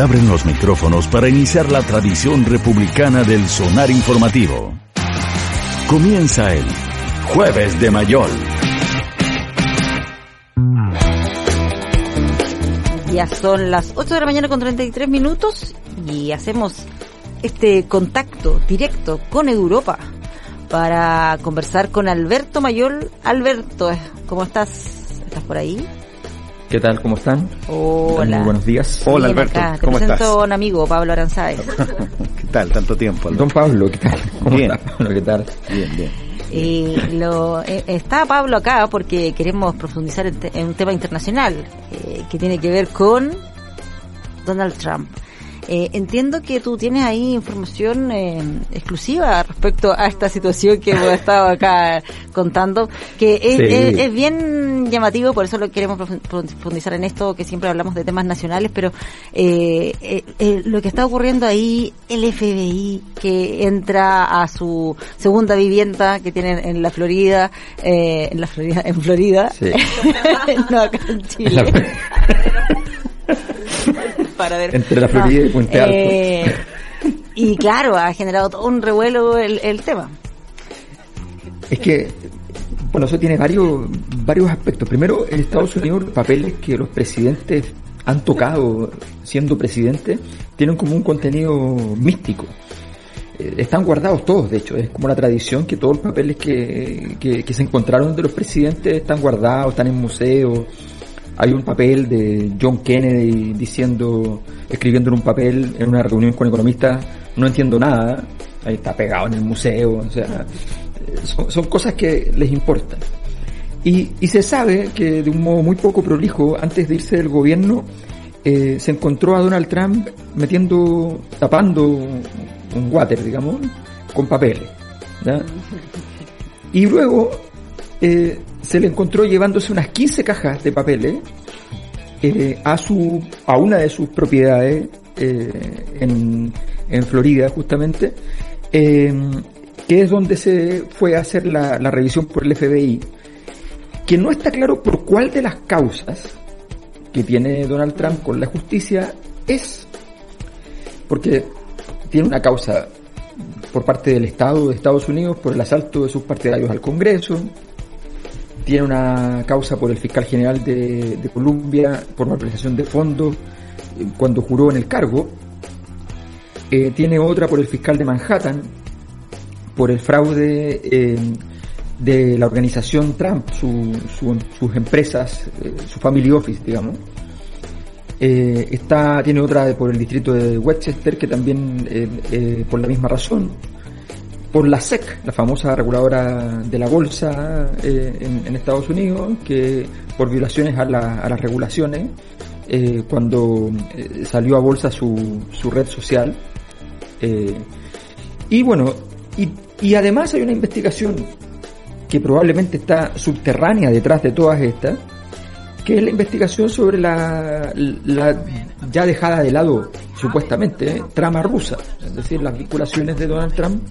Abren los micrófonos para iniciar la tradición republicana del sonar informativo. Comienza el Jueves de Mayol. Ya son las 8 de la mañana con 33 minutos y hacemos este contacto directo con Europa para conversar con Alberto Mayol. Alberto, ¿cómo estás? ¿Estás por ahí? ¿Qué tal? ¿Cómo están? Hola. Muy buenos días. Hola Alberto, Te ¿cómo presento estás? un amigo, Pablo Aranzáez. ¿Qué tal? Tanto tiempo. Don Alberto? Pablo, ¿qué tal? ¿Cómo Bien. está Pablo? ¿Qué tal? Bien, bien. Eh, lo, eh, está Pablo acá porque queremos profundizar en, te- en un tema internacional eh, que tiene que ver con Donald Trump. Eh, entiendo que tú tienes ahí información eh, exclusiva respecto a esta situación que hemos estado acá contando, que es, Sí. es- es bien llamativo, por eso lo queremos profu- profundizar en esto, que siempre hablamos de temas nacionales, pero eh, eh, eh, lo que está ocurriendo ahí, el FBI que entra a su segunda vivienda que tienen en la Florida, en la Florida, en Florida, Sí. no acá en Chile. Para ver. Entre la Florida y Puente Alto. Y claro, ha generado todo un revuelo el, el tema. Es que, bueno, eso tiene varios, varios aspectos. Primero, en Estados Unidos, papeles que los presidentes han tocado siendo presidentes tienen como un contenido místico. Eh, Están guardados todos, de hecho, es como la tradición que todos los papeles que, que, que se encontraron de los presidentes están guardados, están en museos. Hay un papel de John Kennedy diciendo, escribiendo en un papel en una reunión con economistas, no entiendo nada, ahí está pegado en el museo, o sea, son cosas que les importan. Y, se sabe que de un modo muy poco prolijo, antes de irse del gobierno, eh, se encontró a Donald Trump metiendo, tapando un water, digamos, con papeles. ¿ya? Y luego eh, se le encontró llevándose unas 15 cajas de papeles eh, a su a una de sus propiedades en, en Florida justamente que es donde se fue a hacer la, la revisión por el FBI que no está claro por cuál de las causas que tiene Donald Trump con la justicia es porque tiene una causa por parte del Estado de Estados Unidos por el asalto de sus partidarios al Congreso, tiene una causa por el fiscal general de, de Colombia por malversación de fondos eh, cuando juró en el cargo, Eh, tiene otra por el fiscal de Manhattan por el fraude eh, de la organización Trump, su- su- sus empresas, eh, su family office, digamos. Eh, está, tiene otra por el distrito de Westchester que también eh, por la misma razón. Por la SEC, la famosa reguladora de la bolsa en, en Estados Unidos, que por violaciones a, la- a las regulaciones, cuando salió a bolsa su, su red social. Y bueno, y, y además hay una investigación que probablemente está subterránea detrás de todas estas, que es la investigación sobre la, la ya dejada de lado, supuestamente, ¿eh? trama rusa, es decir, las vinculaciones de Donald Trump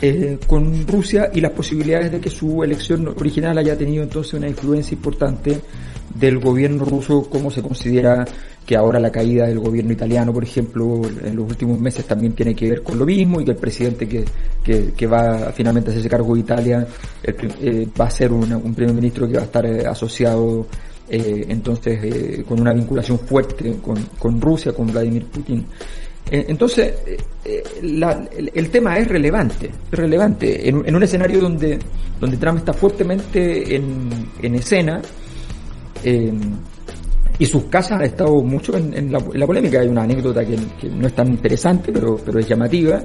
eh, con Rusia y las posibilidades de que su elección original haya tenido entonces una influencia importante del gobierno ruso, como se considera que ahora la caída del gobierno italiano, por ejemplo, en los últimos meses también tiene que ver con lo mismo y que el presidente que, que, va finalmente a hacerse cargo de Italia eh, va a ser un primer ministro que va a estar eh, asociado eh, entonces con una vinculación fuerte con, con Rusia, con Vladimir Putin. Entonces, el, tema es relevante, es relevante en, en un escenario donde, donde Trump está fuertemente en, en escena y sus casas han estado mucho en, en la, en la polémica. Hay una anécdota que, que no es tan interesante, pero, pero es llamativa.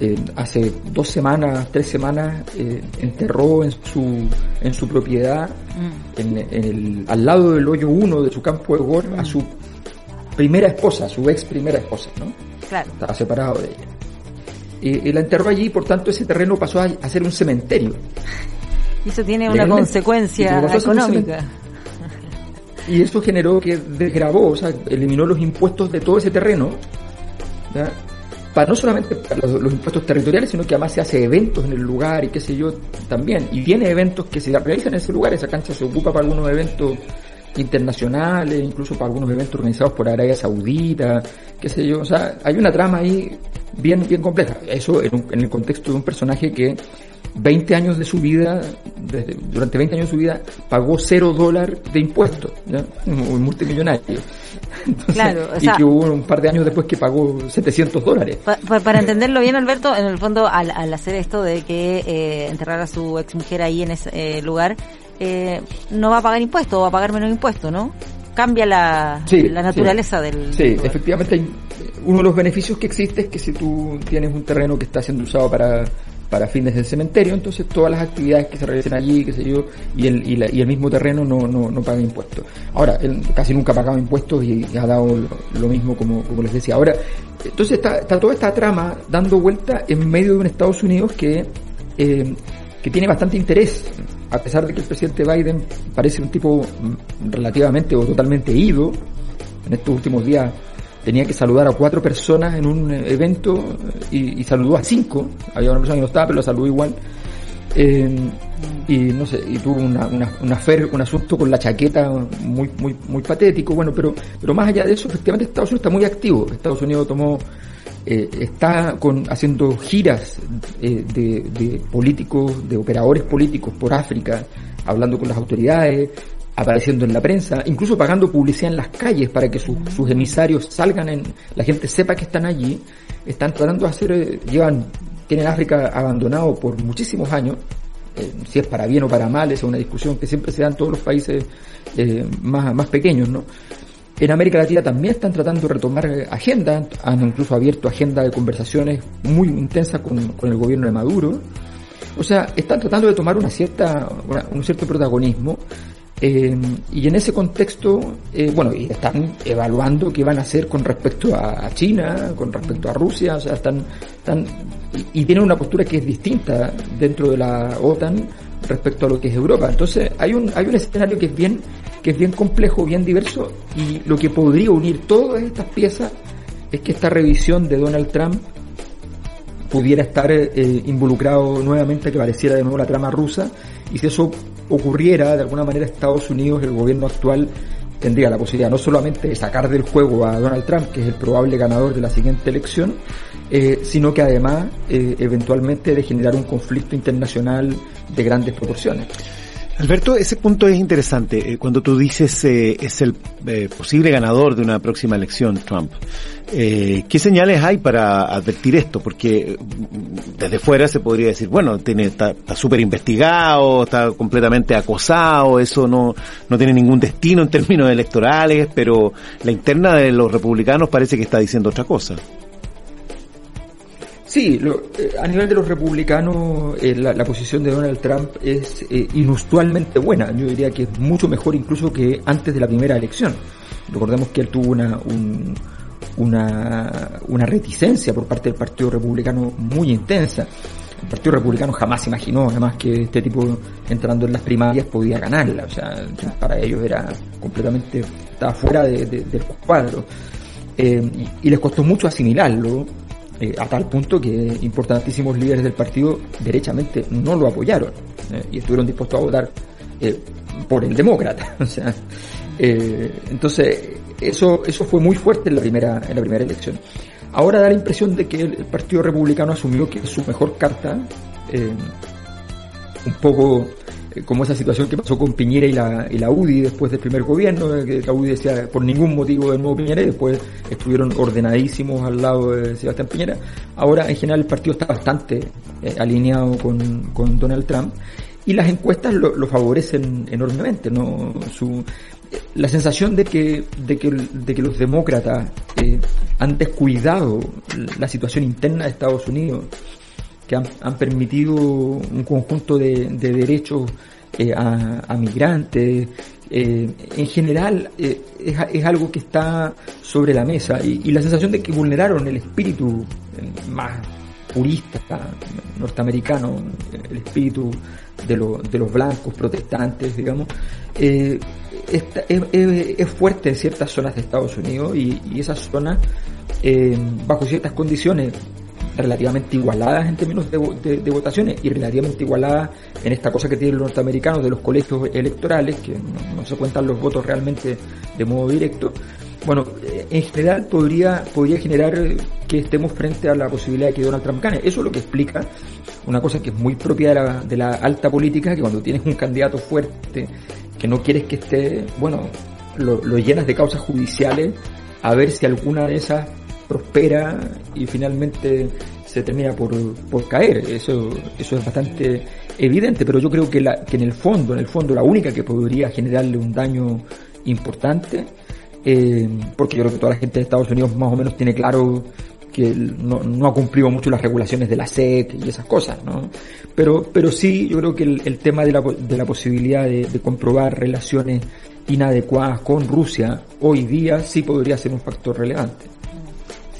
Eh, hace dos semanas, tres semanas, eh, enterró en su, en su propiedad, en, en el, al lado del hoyo 1 de su campo de golf, a su primera esposa, su ex primera esposa, ¿no? Claro. Estaba separado de ella. Y, y la enterró allí, por tanto ese terreno pasó a, a ser un cementerio. Y eso tiene una Legalmente. consecuencia económica. Y eso generó que desgrabó, o sea, eliminó los impuestos de todo ese terreno, ¿ya? para no solamente para los, impuestos territoriales, sino que además se hace eventos en el lugar y qué sé yo también. Y tiene eventos que se realizan en ese lugar, esa cancha se ocupa para algunos eventos internacionales, incluso para algunos eventos organizados por Arabia Saudita, qué sé yo, o sea, hay una trama ahí bien, bien compleja. Eso en, el contexto de un personaje que 20 años de su vida, durante 20 años de su vida, pagó cero dólar de impuestos, un multimillonario. claro, y que hubo un par de años después que pagó 700 dólares. para entenderlo bien, Alberto, en el fondo, al, hacer esto de que eh, enterrar a su ex mujer ahí en ese eh, lugar, eh, no va a pagar impuestos, va a pagar menos impuestos, ¿no? Cambia la, la naturaleza del. Sí, efectivamente, uno de los beneficios que existe es que si tú tienes un terreno que está siendo usado para para fines del cementerio, entonces todas las actividades que se realicen allí, qué sé yo, y el, y, el mismo terreno no, no, no paga impuestos. Ahora, él casi nunca ha pagado impuestos y, ha dado lo, mismo como, como les decía. Ahora, entonces está, está, toda esta trama dando vuelta en medio de un Estados Unidos que, eh, que tiene bastante interés, a pesar de que el presidente Biden parece un tipo relativamente o totalmente ido, en estos últimos días tenía que saludar a cuatro personas en un evento y, saludó a cinco. Había una persona que no estaba, pero lo saludó igual. Eh, y no sé, y tuvo una, una, una un asunto con la chaqueta muy, muy, muy patético. Bueno, pero, pero más allá de eso, efectivamente Estados Unidos está muy activo. Estados Unidos tomó, eh, está con, haciendo giras eh, de, de políticos, de operadores políticos por África, hablando con las autoridades, apareciendo en la prensa, incluso pagando publicidad en las calles para que sus emisarios salgan en, la gente sepa que están allí, están tratando de hacer, eh, llevan, tienen África abandonado por muchísimos años, eh, si es para bien o para mal, es una discusión que siempre se da en todos los países eh, más, más pequeños, ¿no? En América Latina también están tratando de retomar agenda, han incluso abierto agenda de conversaciones muy intensas con, con el gobierno de Maduro. O sea, están tratando de tomar una cierta, un cierto protagonismo eh, y en ese contexto, eh, bueno, están evaluando qué van a hacer con respecto a, China, con respecto a Rusia, o sea, están, están y, tienen una postura que es distinta dentro de la OTAN respecto a lo que es Europa. Entonces, hay un, hay un escenario que es bien, que es bien complejo, bien diverso, y lo que podría unir todas estas piezas es que esta revisión de Donald Trump pudiera estar eh, involucrado nuevamente, que pareciera de nuevo la trama rusa, y si eso ocurriera, de alguna manera Estados Unidos, el gobierno actual, tendría la posibilidad no solamente de sacar del juego a Donald Trump, que es el probable ganador de la siguiente elección, eh, sino que además eh, eventualmente de generar un conflicto internacional de grandes proporciones. Alberto, ese punto es interesante. Eh, cuando tú dices eh, es el eh, posible ganador de una próxima elección, Trump, ¿qué señales hay para advertir esto? Porque mm, desde fuera se podría decir, bueno, tiene, está súper investigado, está completamente acosado, eso no, no tiene ningún destino en términos electorales, pero la interna de los republicanos parece que está diciendo otra cosa. Sí, eh, a nivel de los republicanos, eh, la, posición de Donald Trump es eh, inusualmente buena. Yo diría que es mucho mejor incluso que antes de la primera elección. Recordemos que él tuvo una, una, una reticencia por parte del Partido Republicano muy intensa. El Partido Republicano jamás imaginó, además, que este tipo entrando en las primarias podía ganarla. O sea, para ellos era completamente, estaba fuera del cuadro. y les costó mucho asimilarlo eh, a tal punto que importantísimos líderes del partido derechamente no lo apoyaron eh, y estuvieron dispuestos a votar eh, por el demócrata. o sea, entonces eso eso fue muy fuerte en la primera en la primera elección. Ahora da la impresión de que el, Partido Republicano asumió que su mejor carta, un poco como esa situación que pasó con Piñera y la, y la UDI después del primer gobierno, eh, que la UDI decía por ningún motivo del nuevo Piñera y después estuvieron ordenadísimos al lado de Sebastián Piñera. Ahora en general el partido está bastante eh, alineado con, con, Donald Trump y las encuestas lo, favorecen enormemente. ¿no? Su, la sensación de que, de que, de que los demócratas han descuidado la situación interna de Estados Unidos que han, permitido un conjunto de, de derechos eh, a, migrantes. Eh, en general eh, es, algo que está sobre la mesa y, la sensación de que vulneraron el espíritu más purista norteamericano, el espíritu de, lo, de los blancos protestantes, digamos, es, fuerte en ciertas zonas de Estados Unidos y esas zonas, bajo ciertas condiciones, relativamente igualadas en términos de, de, votaciones y relativamente igualadas en esta cosa que tienen los norteamericanos de los colegios electorales, que no, se cuentan los votos realmente de modo directo. Bueno, en general podría, podría generar que estemos frente a la posibilidad de que Donald Trump gane. Eso es lo que explica una cosa que es muy propia de la, de la alta política, que cuando tienes un candidato fuerte que no quieres que esté, bueno, lo llenas de causas judiciales a ver si alguna de esas prospera y finalmente se termina por, por caer. Eso, eso es bastante evidente, pero yo creo que, la, que en el fondo, en el fondo, la única que podría generarle un daño importante, eh, porque yo creo que toda la gente de Estados Unidos más o menos tiene claro que no, no, ha cumplido mucho las regulaciones de la SEC y esas cosas, ¿no? Pero, pero sí, yo creo que el, tema de la, de la posibilidad de comprobar relaciones inadecuadas con Rusia hoy día sí podría ser un factor relevante.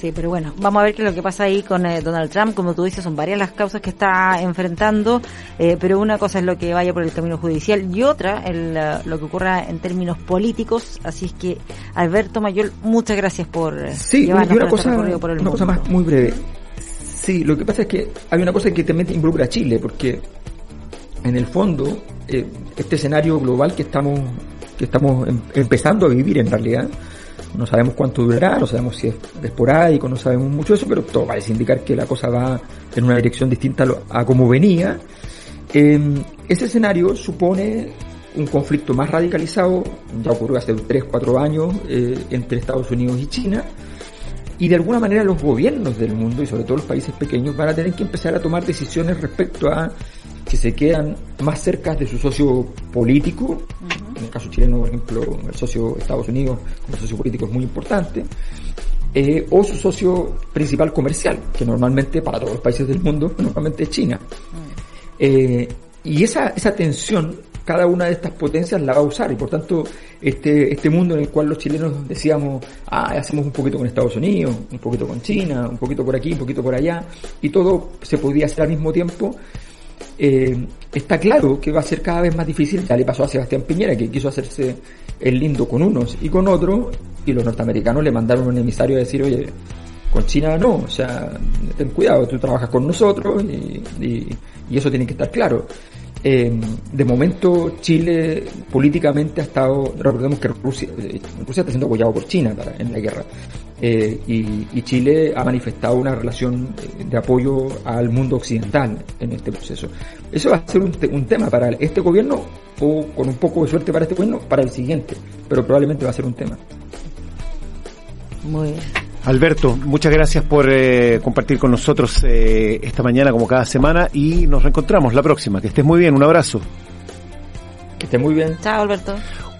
Sí, pero bueno, vamos a ver qué es lo que pasa ahí con eh, Donald Trump. Como tú dices, son varias las causas que está enfrentando, eh, pero una cosa es lo que vaya por el camino judicial y otra el, eh, lo que ocurra en términos políticos. Así es que, Alberto Mayol, muchas gracias por sí, llevarnos y una este cosa, por el una cosa más muy breve. Sí, lo que pasa es que hay una cosa que también involucra a Chile, porque en el fondo, este escenario global que estamos que estamos em, empezando a vivir en realidad. No sabemos cuánto durará, no sabemos si es esporádico, no sabemos mucho de eso, pero todo parece indicar que la cosa va en una dirección distinta a, como venía. Em, ese escenario supone un conflicto más radicalizado, ya ocurrió hace 3, 4 años, eh, entre Estados Unidos y China, y de alguna manera los gobiernos del mundo, y sobre todo los países pequeños, van a tener que empezar a tomar decisiones respecto a que se quedan más cerca de su socio político, en el caso chileno, por ejemplo, el socio Estados Unidos como socio político es muy importante, eh, o su socio principal comercial, que normalmente para todos los países del mundo, normalmente es China. Eh, y esa, esa tensión, cada una de estas potencias la va a usar, y por tanto, este, este mundo en el cual los chilenos decíamos, ah, hacemos un poquito con Estados Unidos, un poquito con China, un poquito por aquí, un poquito por allá, y todo se podía hacer al mismo tiempo, eh, está claro que va a ser cada vez más difícil. Ya le pasó a Sebastián Piñera, que quiso hacerse el lindo con unos y con otros, y los norteamericanos le mandaron un emisario a decir, oye, con China no, o sea, ten cuidado, tú trabajas con nosotros y, y eso tiene que estar claro. Eh, de momento Chile políticamente ha estado, recordemos que Rusia, eh, Rusia está siendo apoyado por China en la guerra, eh, y, Chile ha manifestado una relación de apoyo al mundo occidental en este proceso. Eso va a ser un, un tema para este gobierno o con un poco de suerte para este gobierno, para el siguiente, pero probablemente va a ser un tema. Muy bien. Alberto, muchas gracias por eh, compartir con nosotros eh, esta mañana como cada semana y nos reencontramos la próxima. Que estés muy bien, un abrazo. Que estés muy bien. Chao, Alberto.